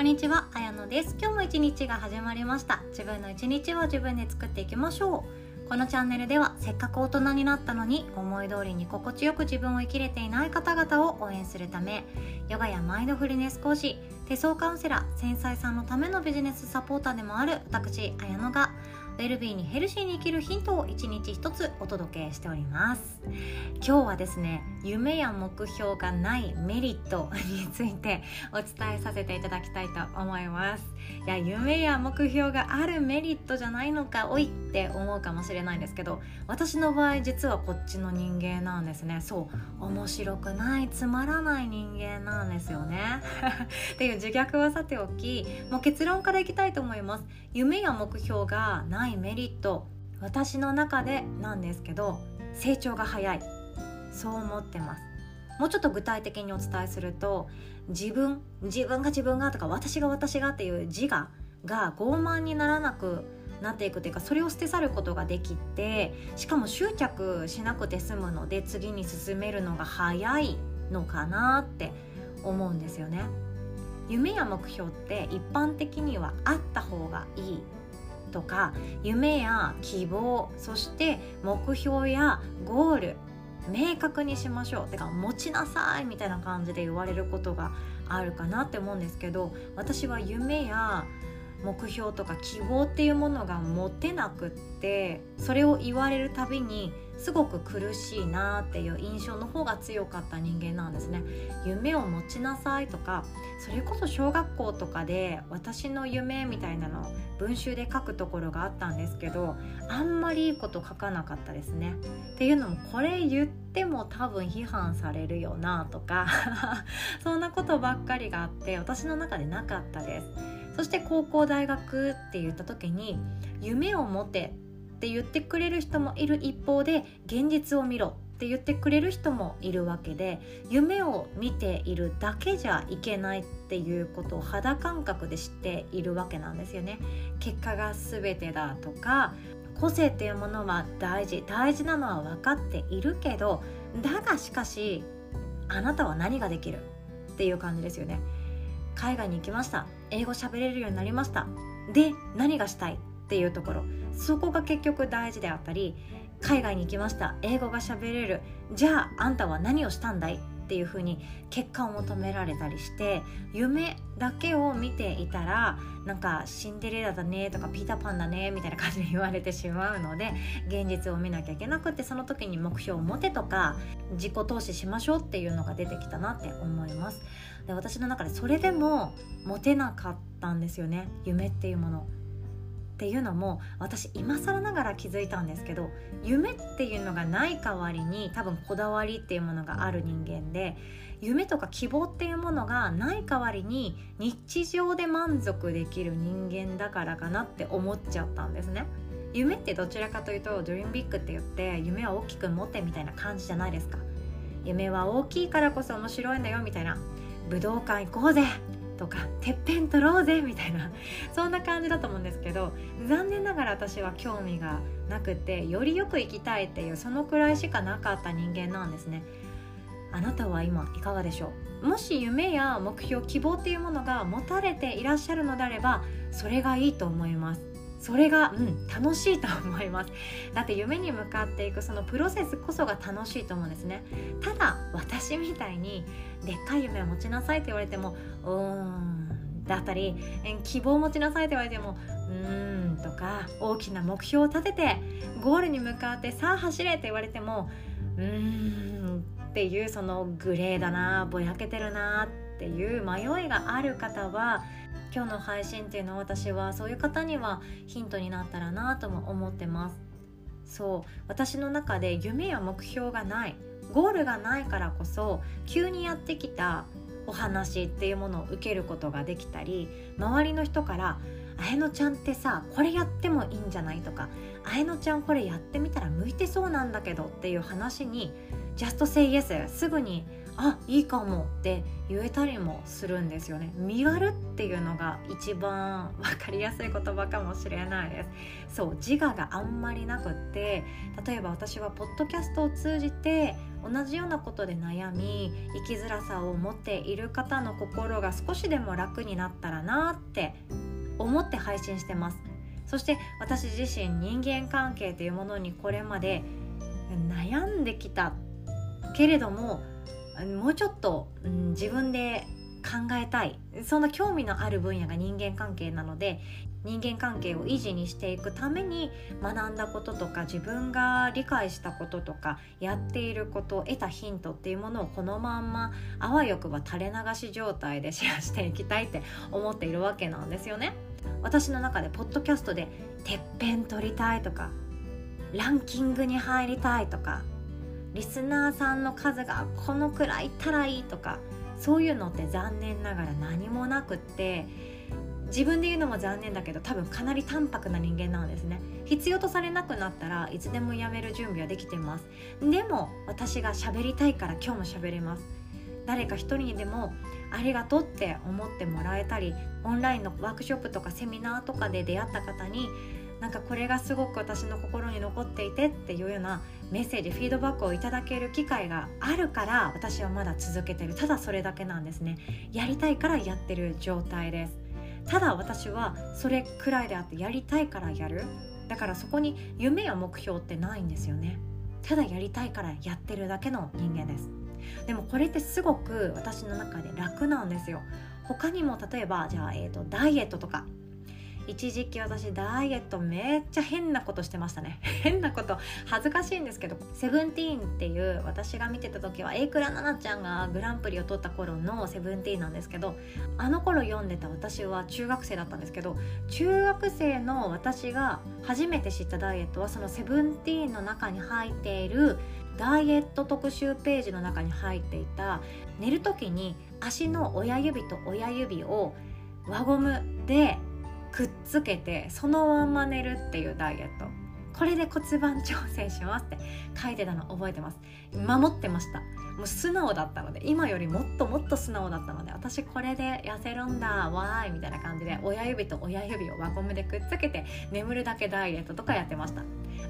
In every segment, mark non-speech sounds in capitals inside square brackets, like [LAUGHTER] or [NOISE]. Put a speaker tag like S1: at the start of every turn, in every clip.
S1: こんにちは、あやのです。今日も一日が始まりました。自分の一日を自分で作っていきましょう。このチャンネルではせっかく大人になったのに思い通りに心地よく自分を生きれていない方々を応援するためヨガやマインドフルネス講師手相カウンセラー繊細さんのためのビジネスサポーターでもある私あやのがウェルビーにヘルシーに生きるヒントを一日一つお届けしております。今日はですね夢や目標がないメリットについてお伝えさせていただきたいと思います。いや夢や目標があるメリットじゃないのかおいって思うかもしれないんですけど私の場合実はこっちの人間なんですね。そう面白くないつまらない人間なんですよね。[LAUGHS] っていう自虐はさておきもう結論からいきたいと思います。夢や目標がないないメリット私の中でなんですけど成長が早い。そう思ってます。もうちょっと具体的にお伝えすると自分自分が自分がとか私が私がっていう自我が傲慢にならなくなっていくというかそれを捨て去ることができてしかも執着しなくて済むので次に進めるのが早いのかなって思うんですよね。夢や目標って一般的にはあった方がいいとか夢や希望そして目標やゴール明確にしましょう。てか持ちなさいみたいな感じで言われることがあるかなって思うんですけど私は夢や目標とか希望っていうものが持てなくってそれを言われるたびにすごく苦しいなっていう印象の方が強かった人間なんですね。夢を持ちなさいとかそれこそ小学校とかで私の夢みたいなの文集で書くところがあったんですけどあんまりいいこと書かなかったですね。っていうのもこれ言っても多分批判されるよなとか [LAUGHS] そんなことばっかりがあって私の中でなかったです。そして高校大学って言った時に夢を持てって言ってくれる人もいる一方で現実を見ろって言ってくれる人もいるわけで夢を見ているだけじゃいけないっていうことを肌感覚で知っているわけなんですよね。結果が全てだとか個性っていうものは大事大事なのは分かっているけどだがしかしあなたは何ができるっていう感じですよね。海外に行きました英語喋れるようになりましたで何がしたいっていうところそこが結局大事であったり海外に行きました。英語が喋れる。じゃああんたは何をしたんだいっていう風に結果を求められたりして夢だけを見ていたらなんかシンデレラだねとかピーターパンだねみたいな感じで言われてしまうので現実を見なきゃいけなくてその時に目標を持てとか自己投資しましょうっていうのが出てきたなって思います。で私の中でそれでも持てなかったんですよね。夢っていうもの。っていうのも私今更ながら気づいたんですけど夢っていうのがない代わりに多分こだわりっていうものがある人間で夢とか希望っていうものがない代わりに日常で満足できる人間だからかなって思っちゃったんですね。夢ってどちらかというとドリームビッグって言って夢は大きく持ってみたいな感じじゃないですか夢は大きいからこそ面白いんだよみたいな武道館行こうぜとかてっぺん取ろうぜみたいな [LAUGHS] そんな感じだと思うんですけど残念ながら私は興味がなくてよりよく生きたいっていうそのくらいしかなかった人間なんですね。あなたは今いかがでしょう？もし夢や目標希望っていうものが持たれていらっしゃるのであればそれがいいと思いますそれが、うん、楽しいと思います。だって夢に向かっていくそのプロセスこそが楽しいと思うんですね。ただ私みたいにでっかい夢を持ちなさいって言われてもうーんだったり希望を持ちなさいって言われてもうーんとか大きな目標を立ててゴールに向かってさあ走れって言われてもうーんっていうそのグレーだなぼやけてるなってていう迷いがある方は今日の配信っていうのは私はそういう方にはヒントになったらなとも思ってますそう私の中で夢や目標がないゴールがないからこそ急にやってきたお話っていうものを受けることができたり周りの人から「あやのちゃんってさこれやってもいいんじゃない?」とか「あやのちゃんこれやってみたら向いてそうなんだけど」っていう話に「ジャストセイエスすぐにあいいかもって言えたりもするんですよね。身軽っていうのが一番分かりやすい言葉かもしれないです。そう自我があんまりなくって例えば私はポッドキャストを通じて同じようなことで悩み生きづらさを持っている方の心が少しでも楽になったらなって思って配信してます。そして私自身人間関係というものにこれまで悩んできたけれどももうちょっと、うん、自分で考えたいそんな興味のある分野が人間関係なので人間関係を維持にしていくために学んだこととか自分が理解したこととかやっていること得たヒントっていうものをこのまんまあわよくば垂れ流し状態でシェアしていきたいって思っているわけなんですよね。私の中でポッドキャストでてっぺん取りたいとかランキングに入りたいとかリスナーさんの数がこのくらいいたらいいとかそういうのって残念ながら何もなくって自分で言うのも残念だけど多分かなり淡白な人間なんですね。必要とされなくなったらいつでもやめる準備はできてます。でも私が喋りたいから今日も喋れます。誰か一人にでもありがとうって思ってもらえたりオンラインのワークショップとかセミナーとかで出会った方になんかこれがすごく私の心に残っていてっていうようなメッセージフィードバックをいただける機会があるから私はまだ続けてる。ただそれだけなんですね。やりたいからやってる状態です。ただ私はそれくらいであってやりたいからやる。だからそこに夢や目標ってないんですよね。ただやりたいからやってるだけの人間です。でもこれってすごく私の中で楽なんですよ。他にも例えばじゃあ、えーとダイエットとか一時期私ダイエットめっちゃ変なことしてましたね。[LAUGHS] 変なこと恥ずかしいんですけど「セブンティーンっていう私が見てた時は榮倉奈々ちゃんがグランプリを取った頃の「セブンティーンなんですけどあの頃読んでた私は中学生だったんですけど中学生の私が初めて知ったダイエットはその「セブンティーンの中に入っているダイエット特集ページの中に入っていた寝る時に足の親指と親指を輪ゴムでくっつけてそのまま寝るっていうダイエット。これで骨盤調整しますって書いてたの覚えてます。守ってました。もう素直だったので今よりもっともっと素直だったので私これで痩せるんだわーいみたいな感じで親指と親指を輪ゴムでくっつけて眠るだけダイエットとかやってました。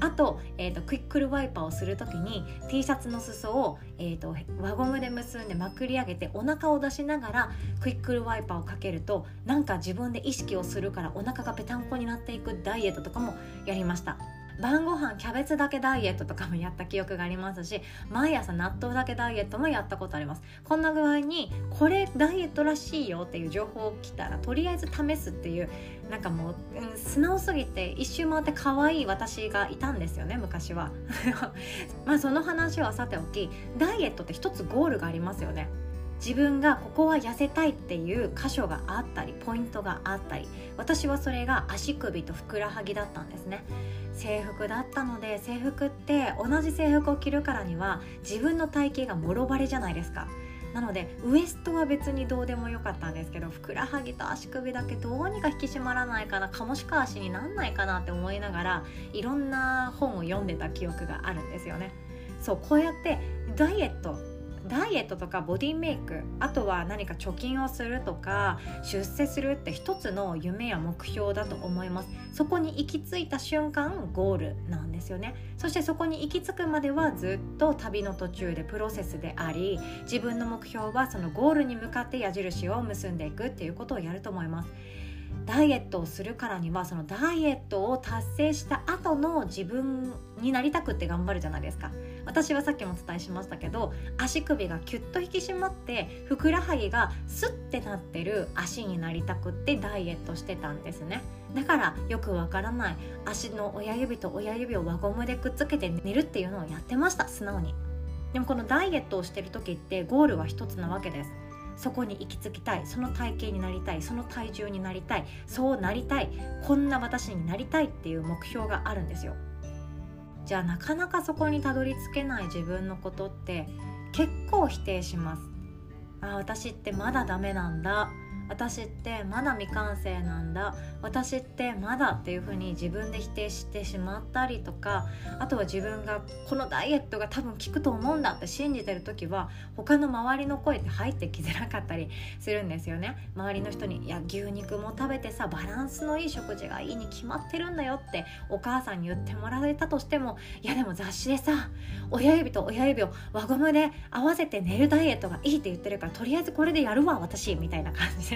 S1: あと,、えーと、クイックルワイパーをする時に T シャツの裾を、えーと、輪ゴムで結んでまくり上げてお腹を出しながらクイックルワイパーをかけるとなんか自分で意識をするからお腹がぺたんこになっていくダイエットとかもやりました。晩ご飯キャベツだけダイエットとかもやった記憶がありますし毎朝納豆だけダイエットもやったことあります。こんな具合にこれダイエットらしいよっていう情報来たらとりあえず試すっていうなんかもう、うん、素直すぎて一周回って可愛い私がいたんですよね昔は。[LAUGHS] まあその話はさておきダイエットって一つゴールがありますよね。自分がここは痩せたいっていう箇所があったりポイントがあったり私はそれが足首とふくらはぎだったんですね。制服だったので制服って同じ制服を着るからには自分の体型がもろバレじゃないですか。なのでウエストは別にどうでもよかったんですけどふくらはぎと足首だけどうにか引き締まらないかなカモシカ足になんないかなって思いながらいろんな本を読んでた記憶があるんですよね。そうこうやってダイエットダイエットとかボディメイクあとは何か貯金をするとか出世するって一つの夢や目標だと思います。そこに行き着いた瞬間ゴールなんですよね。そしてそこに行き着くまではずっと旅の途中でプロセスであり自分の目標はそのゴールに向かって矢印を結んでいくっていうことをやると思います。ダイエットをするからにはそのダイエットを達成した後の自分になりたくって頑張るじゃないですか。私はさっきもお伝えしましたけど足首がキュッと引き締まってふくらはぎがスッてなってる足になりたくってダイエットしてたんですね。だからよくわからない。足の親指と親指を輪ゴムでくっつけて寝るっていうのをやってました。素直に。でもこのダイエットをしてる時ってゴールは一つなわけです。そこに行き着きたい。その体型になりたい。その体重になりたい。そうなりたい。こんな私になりたいっていう目標があるんですよ。じゃあなかなかそこにたどり着けない自分のことって結構否定します。あ私ってまだダメなんだ。私ってまだ未完成なんだ。私ってまだっていう風に自分で否定してしまったりとかあとは自分がこのダイエットが多分効くと思うんだって信じてる時は他の周りの声って入ってきづらかったりするんですよね。周りの人に「いや牛肉も食べてさバランスのいい食事がいいに決まってるんだよ」ってお母さんに言ってもらえたとしてもいやでも雑誌でさ親指と親指を輪ゴムで合わせて寝るダイエットがいいって言ってるからとりあえずこれでやるわ私みたいな感じで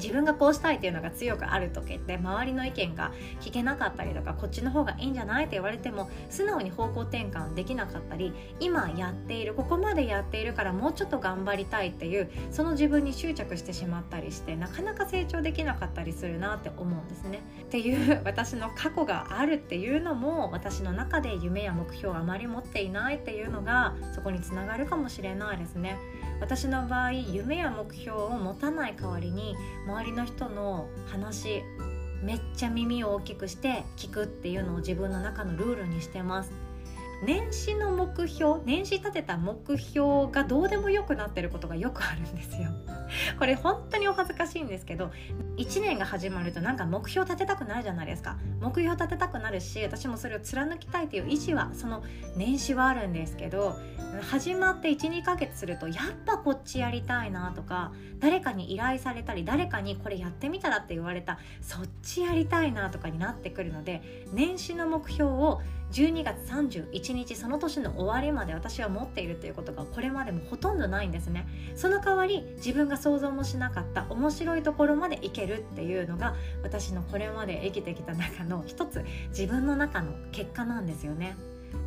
S1: 自分がこうしたいっていうのが強くある時って周りの意見が聞けなかったりとかこっちの方がいいんじゃないって言われても素直に方向転換できなかったり今やっているここまでやっているからもうちょっと頑張りたいっていうその自分に執着してしまったりしてなかなか成長できなかったりするなって思うんですね。っていう私の過去があるっていうのも私の中で夢や目標をあまり持っていないっていうのがそこにつながるかもしれないですね。私の場合夢や目標を持たない代わりに周りの人の話めっちゃ耳を大きくして聞くっていうのを自分の中のルールにしてます。年始の目標年始立てた目標がどうでもよくなってることがよくあるんですよ。[LAUGHS] これ本当にお恥ずかしいんですけど1年が始まるとなんか目標立てたくなるじゃないですか。目標立てたくなるし私もそれを貫きたいという意思はその年始はあるんですけど始まって12ヶ月するとやっぱこっちやりたいなとか誰かに依頼されたり誰かにこれやってみたらって言われたそっちやりたいなとかになってくるので年始の目標を12月31日その年の終わりまで私は持っているということがこれまでもほとんどないんですね。その代わり自分が想像もしなかった面白いところまでいけるっていうのが私のこれまで生きてきた中の一つ自分の中の結果なんですよね。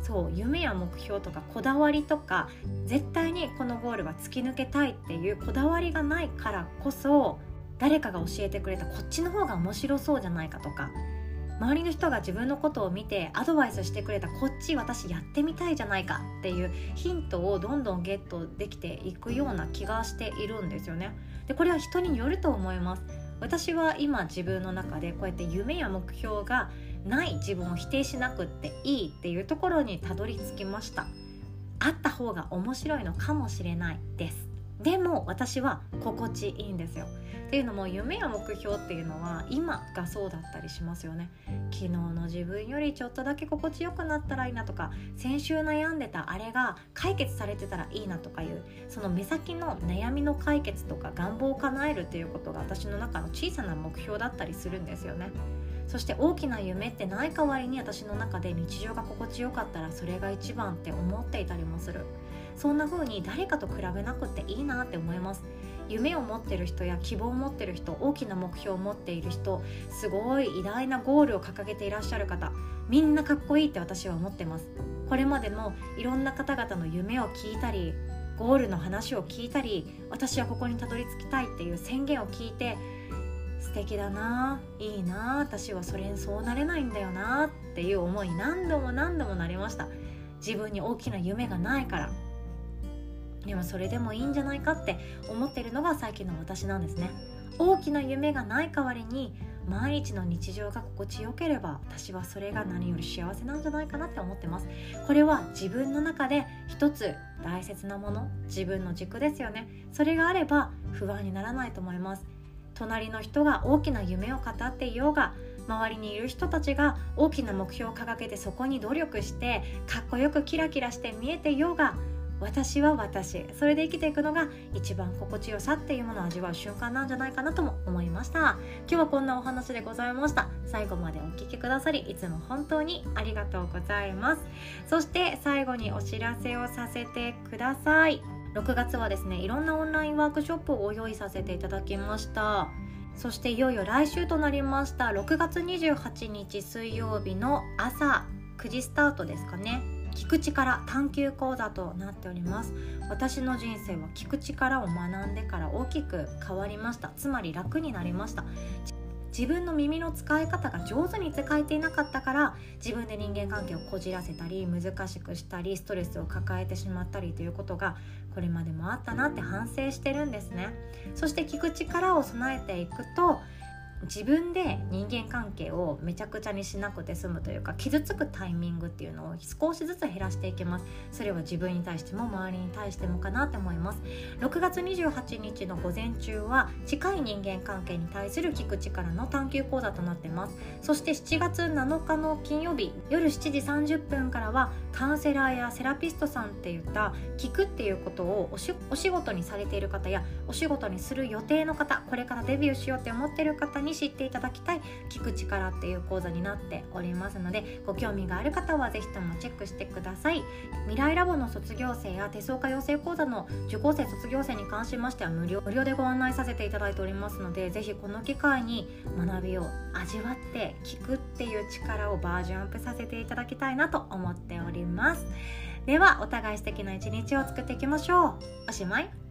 S1: そう夢や目標とかこだわりとか絶対にこのゴールは突き抜けたいっていうこだわりがないからこそ誰かが教えてくれたこっちの方が面白そうじゃないかとか周りの人が自分のことを見てアドバイスしてくれたこっち私やってみたいじゃないかっていうヒントをどんどんゲットできていくような気がしているんですよね。でこれは人によると思います。私は今自分の中でこうやって夢や目標がない自分を否定しなくっていいっていうところにたどり着きました。あった方が面白いのかもしれないです。でも私は心地いいんですよ。っていうのも夢や目標っていうのは今がそうだったりしますよね。昨日の自分よりちょっとだけ心地よくなったらいいなとか先週悩んでたあれが解決されてたらいいなとかいうその目先の悩みの解決とか願望を叶えるっていうことが私の中の小さな目標だったりするんですよね。そして大きな夢ってない代わりに私の中で日常が心地よかったらそれが一番って思っていたりもする。そんな風に誰かと比べなくていいなって思います。夢を持ってる人や希望を持ってる人大きな目標を持っている人すごい偉大なゴールを掲げていらっしゃる方みんなかっこいいって私は思ってます。これまでもいろんな方々の夢を聞いたりゴールの話を聞いたり私はここにたどり着きたいっていう宣言を聞いて素敵だな。いいな。私はそれにそうなれないんだよなっていう思い何度も何度もなりました。自分に大きな夢がないから。でもそれでもいいんじゃないかって思ってるのが最近の私なんですね。大きな夢がない代わりに毎日の日常が心地よければ私はそれが何より幸せなんじゃないかなって思ってます。これは自分の中で一つ大切なもの。自分の軸ですよね。それがあれば不安にならないと思います。隣の人が大きな夢を語っていようが周りにいる人たちが大きな目標を掲げてそこに努力してかっこよくキラキラして見えていようが私は私それで生きていくのが一番心地よさっていうものを味わう瞬間なんじゃないかなとも思いました。今日はこんなお話でございました。最後までお聴きくださりいつも本当にありがとうございます。そして最後にお知らせをさせてください。6月はですねいろんなオンラインワークショップをご用意させていただきました。そしていよいよ来週となりました6月28日水曜日の朝9時スタートですかね。聞く力探究講座となっております。私の人生は聞く力を学んでから大きく変わりました。つまり楽になりました。自分の耳の使い方が上手に使えていなかったから自分で人間関係をこじらせたり難しくしたりストレスを抱えてしまったりということがこれまでもあったなって反省してるんですね。そして聞く力を備えていくと自分で人間関係をめちゃくちゃにしなくて済むというか傷つくタイミングっていうのを少しずつ減らしていきます。それは自分に対しても周りに対してもかなって思います。6月28日の午前中は近い人間関係に対する聞く力の探究講座となってます。そして7月7日の金曜日夜7時30分からはカウンセラーやセラピストさんっていった聞くっていうことをお仕事にされている方やお仕事にする予定の方これからデビューしようって思ってる方にに知っていただきたい聞く力っていう講座になっておりますのでご興味がある方は是非ともチェックしてください。未来ラボの卒業生や手相家養成講座の受講生卒業生に関しましては無料無料でご案内させていただいておりますので是非この機会に学びを味わって聞くっていう力をバージョンアップさせていただきたいなと思っております。ではお互い素敵な一日を作っていきましょう。おしまい。